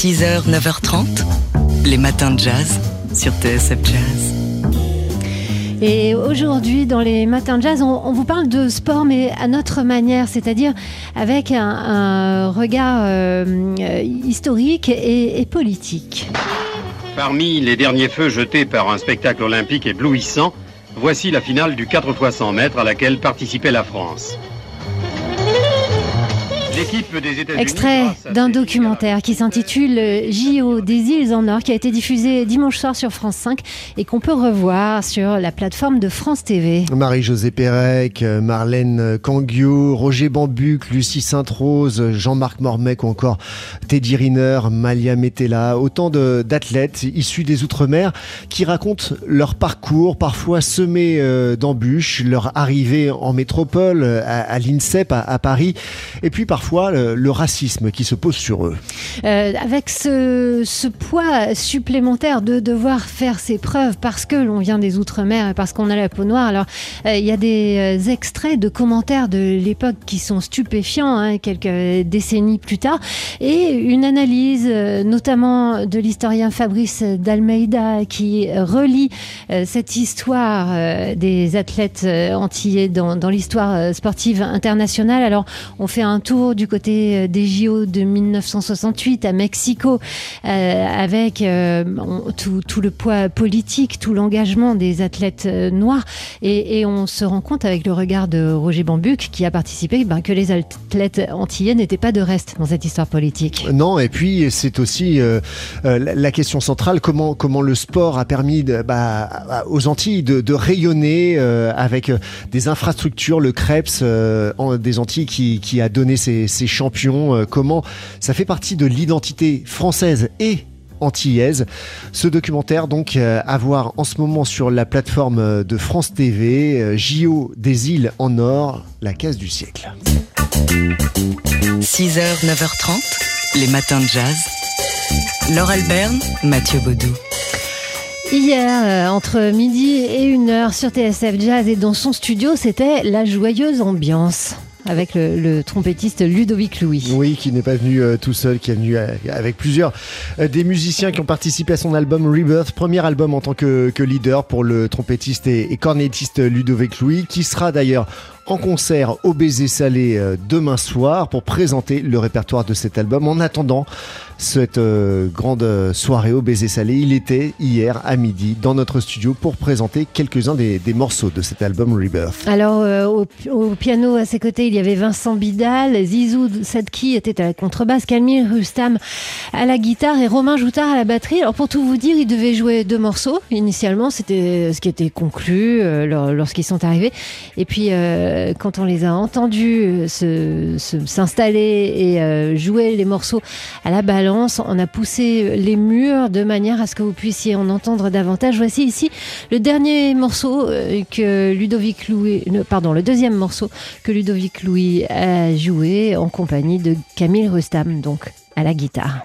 6h, 9h30, les matins de jazz sur TSF Jazz. Et aujourd'hui, dans les matins de jazz, on, on vous parle de sport, mais à notre manière, c'est-à-dire avec un, un regard euh, historique et, et politique. Parmi les derniers feux jetés par un spectacle olympique éblouissant, voici la finale du 4 x 100 mètres à laquelle participait la France. L'équipe des États-Unis. Extrait d'un documentaire qui s'intitule JO des îles en or, qui a été diffusé dimanche soir sur France 5 et qu'on peut revoir sur la plateforme de France TV. Marie-Josée Pérec, euh, Marlène Canguio, Roger Bambuc, Lucie Sainte-Rose, Jean-Marc Mormec ou encore Teddy Riner, Malia Metella, autant de- d'athlètes issus des Outre-mer qui racontent leur parcours, parfois semé euh, d'embûches, leur arrivée en métropole, euh, à, à l'INSEP, à, à Paris, et puis parfois le, racisme qui se pose sur eux. Euh, avec ce, poids supplémentaire de devoir faire ses preuves parce que l'on vient des Outre-mer et parce qu'on a la peau noire. Alors, euh, il y a des euh, extraits de commentaires de l'époque qui sont stupéfiants, hein, quelques décennies plus tard, et une analyse, notamment de l'historien Fabrice d'Almeida, qui relie cette histoire des athlètes antillais dans, dans l'histoire sportive internationale. Alors, on fait un tour du côté euh, des JO de 1968 à Mexico, euh, avec euh, tout, le poids politique, tout l'engagement des athlètes noirs, et, on se rend compte avec le regard de Roger Bambuc, qui a participé, ben, que les athlètes antillais n'étaient pas de reste dans cette histoire politique. Non, et puis c'est aussi la- question centrale comment le sport a permis bah, aux Antilles de, rayonner avec des infrastructures, le Krebs euh, des Antilles qui, qui a donné ses, ses champions. euh, comment ça fait partie de l'identité française et antillaise. Ce documentaire donc euh, à voir en ce moment sur la plateforme euh, de France TV, euh, JO des îles en or, la case du siècle. 6h, 9h30, les matins de jazz. Laure Alberne, Mathieu Baudou. Hier, entre midi et une heure sur TSF Jazz et dans son studio, c'était la joyeuse ambiance avec le, trompettiste Ludovic Louis. Oui, qui n'est pas venu euh, tout seul, qui est venu euh, avec plusieurs euh, des musiciens qui ont participé à son album Rebirth, premier album en tant que, leader pour le trompettiste et, et cornettiste Ludovic Louis, qui sera d'ailleurs en concert au Baiser Salé demain soir pour présenter le répertoire de cet album. En attendant cette euh, grande euh, soirée au Baiser Salé, il était hier à midi dans notre studio pour présenter quelques-uns des, des morceaux de cet album Rebirth. Alors, euh, au, piano à ses côtés, il y avait Vincent Bidal, Zizou Sadki était à la contrebasse, Camille Rustam à la guitare et Romain Joutard à la batterie. Alors, pour tout vous dire, ils devaient jouer deux morceaux. Initialement, c'était ce qui était conclu lor- lorsqu'ils sont arrivés. Et puis, quand on les a entendus euh, se- se- s'installer et jouer les morceaux à la on a poussé les murs de manière à ce que vous puissiez en entendre davantage. Voici ici le dernier morceau euh, que Ludovic Louis, pardon, le deuxième morceau que Ludovic Louis a joué en compagnie de Camille Rustam, donc à la guitare.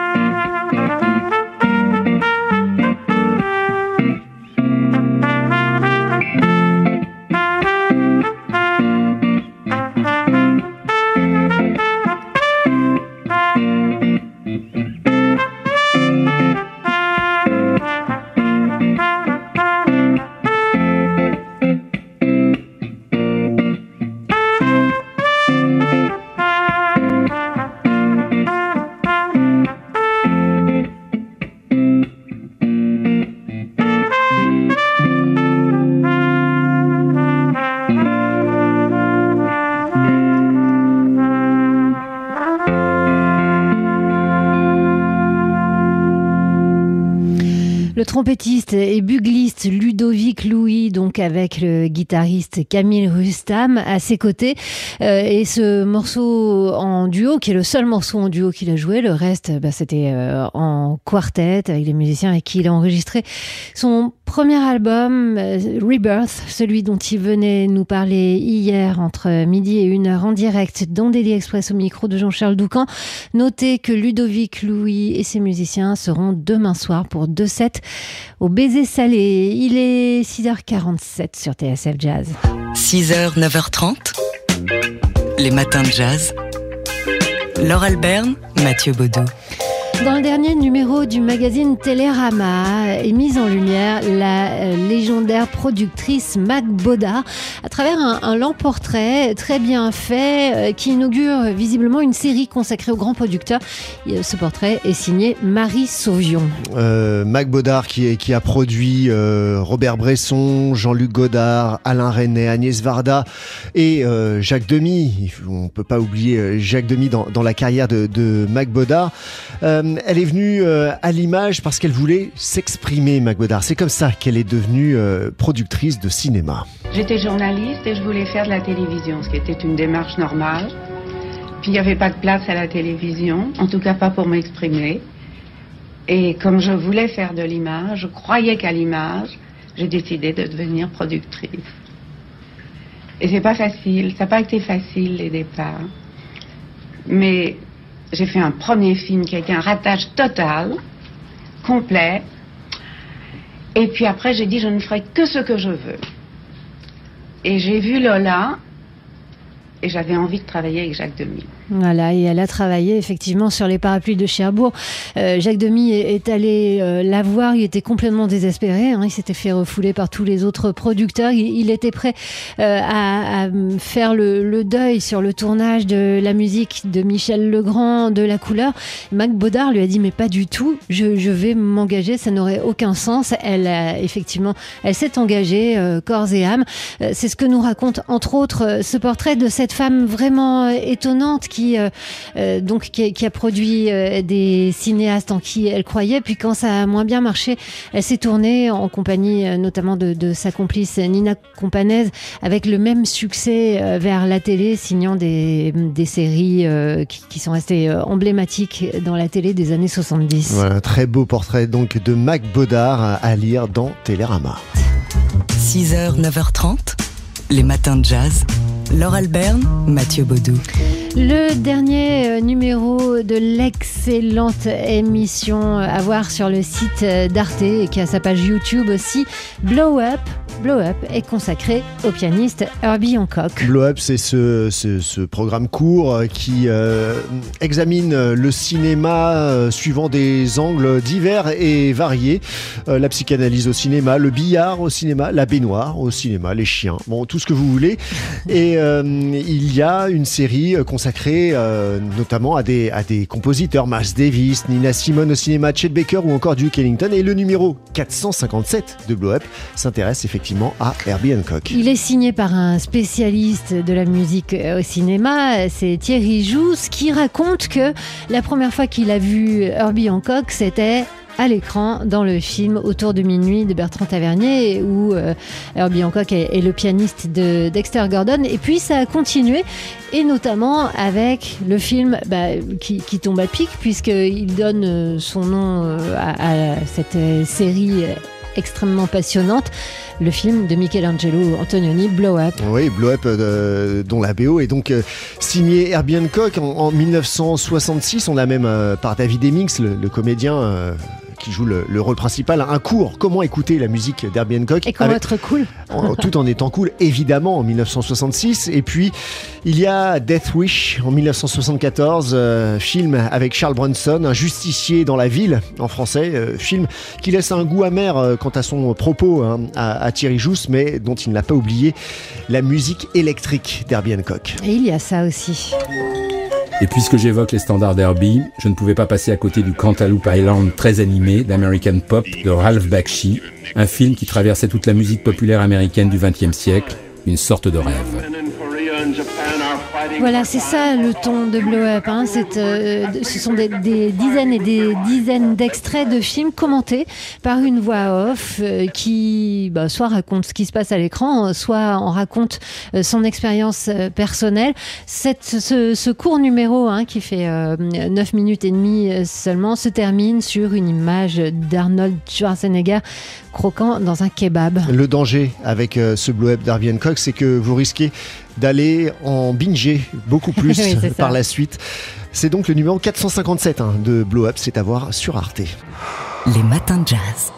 Le trompettiste et bugliste Ludovic Louis, donc avec le guitariste Camille Rustam à ses côtés. Euh, et ce morceau en duo, qui est le seul morceau en duo qu'il a joué, le reste, bah, c'était euh, en quartet avec les musiciens avec qui il a enregistré son premier album, euh, Rebirth, celui dont il venait nous parler hier entre midi et une heure en direct dans Daily Express au micro de Jean-Charles Doucan. Notez que Ludovic Louis et ses musiciens seront demain soir pour deux sets au Baiser Salé. Il est 6h47 sur TSF Jazz. 6h, 9h30, les matins de jazz. Laure Alberne, Mathieu Baudou. Dans le dernier numéro du magazine Télérama est mise en lumière la euh, légendaire productrice Mac Baudard à travers un, lent portrait très bien fait euh, qui inaugure visiblement une série consacrée aux grands producteurs. Et, ce portrait est signé Marie Sauvion. Euh, Mac Baudard qui, a produit euh, Robert Bresson, Jean-Luc Godard, Alain René, Agnès Varda et euh, Jacques Demy. On ne peut pas oublier Jacques Demy dans, la carrière de, de Mac Baudard. Euh, elle est venue euh, à l'image parce qu'elle voulait s'exprimer, Mac Baudard. C'est comme ça qu'elle est devenue euh, productrice de cinéma. J'étais journaliste et je voulais faire de la télévision, ce qui était une démarche normale. Puis il n'y avait pas de place à la télévision, en tout cas pas pour m'exprimer. Et comme je voulais faire de l'image, je croyais qu'à l'image, j'ai décidé de devenir productrice. Et c'est pas facile, ça n'a pas été facile les départs. Mais j'ai fait un premier film qui a été un ratage total, complet. Et puis après, j'ai dit, je ne ferai que ce que je veux. Et j'ai vu Lola, et j'avais envie de travailler avec Jacques Demy. Voilà, et elle a travaillé effectivement sur les parapluies de Cherbourg. Euh, Jacques Demy est, allé euh, la voir, il était complètement désespéré, hein, il s'était fait refouler par tous les autres producteurs, il, était prêt euh, à, à, faire le, le, deuil sur le tournage de la musique de Michel Legrand, de La Couleur. Mac Baudard lui a dit mais pas du tout, je, je vais m'engager, ça n'aurait aucun sens. Elle a, effectivement, elle s'est engagée euh, corps et âme. C'est ce que nous raconte entre autres ce portrait de cette femme vraiment étonnante qui euh, euh, donc, qui, qui, a produit euh, des cinéastes en qui elle croyait. Puis quand ça a moins bien marché, elle s'est tournée en compagnie notamment de, de, sa complice Nina Companese avec le même succès vers la télé, signant des, des séries qui, qui, sont restées emblématiques dans la télé des années 70. Voilà, très beau portrait donc de Mac Baudard à lire dans Télérama. 6h, 9h30, les matins de jazz. Laure Alberne, Mathieu Baudou. Le dernier numéro de l'excellente émission à voir sur le site d'Arte et qui a sa page YouTube aussi, Blow Up. Blow Up est consacré au pianiste Herbie Hancock. Blow Up, c'est ce, programme court qui euh, examine le cinéma euh, suivant des angles divers et variés. Euh, la psychanalyse au cinéma, le billard au cinéma, la baignoire au cinéma, les chiens, bon, tout ce que vous voulez. Et euh, il y a une série consacrée euh, notamment à des, à des compositeurs, Miles Davis, Nina Simone au cinéma, Chet Baker ou encore Duke Ellington. Et le numéro 457 de Blow Up s'intéresse effectivement à Herbie Hancock. Il est signé par un spécialiste de la musique au cinéma, c'est Thierry Jousse, qui raconte que la première fois qu'il a vu Herbie Hancock, c'était à l'écran dans le film Autour de minuit de Bertrand Tavernier où euh, Herbie Hancock est, le pianiste de Dexter Gordon. Et puis ça a continué et notamment avec le film bah, qui, tombe à pic puisqu'il donne euh, son nom euh, à cette série extrêmement passionnante, le film de Michelangelo Antonioni, Blow Up. Oui, Blow Up, euh, dont la BO est donc euh, signée Herbie Hancock en, en, 1966. On a même euh, par David Hemmings, le comédien qui joue le, le, rôle principal, un cours comment écouter la musique d'Herbie Hancock. Et comment avec, être cool. En, tout en étant cool, évidemment, en 1966. Et puis, il y a Death Wish en 1974, euh, film avec Charles Bronson, un justicier dans la ville, en français, euh, film qui laisse un goût amer euh, quant à son propos hein, à, à, Thierry Jousse, mais dont il n'a pas oublié la musique électrique d'Herbie Hancock. Et il y a ça aussi. Et puisque j'évoque les standards d'Herbie, je ne pouvais pas passer à côté du Cantaloupe Island très animé d'American Pop de Ralph Bakshi, un film qui traversait toute la musique populaire américaine du XXe siècle, une sorte de rêve. Voilà, c'est ça le ton de Blow Up. Hein. Euh, ce sont des, dizaines et des dizaines d'extraits de films commentés par une voix off euh, qui bah, soit raconte ce qui se passe à l'écran, soit en raconte euh, son expérience personnelle. Ce, court numéro hein, qui fait 9 minutes et demie seulement se termine sur une image d'Arnold Schwarzenegger croquant dans un kebab. Le danger avec ce Blow Up d'Herbie Hancock, c'est que vous risquez d'aller en binger beaucoup plus oui, par ça. la suite. C'est donc le numéro 457 hein, de Blow Up, c'est à voir sur Arte. Les matins de jazz.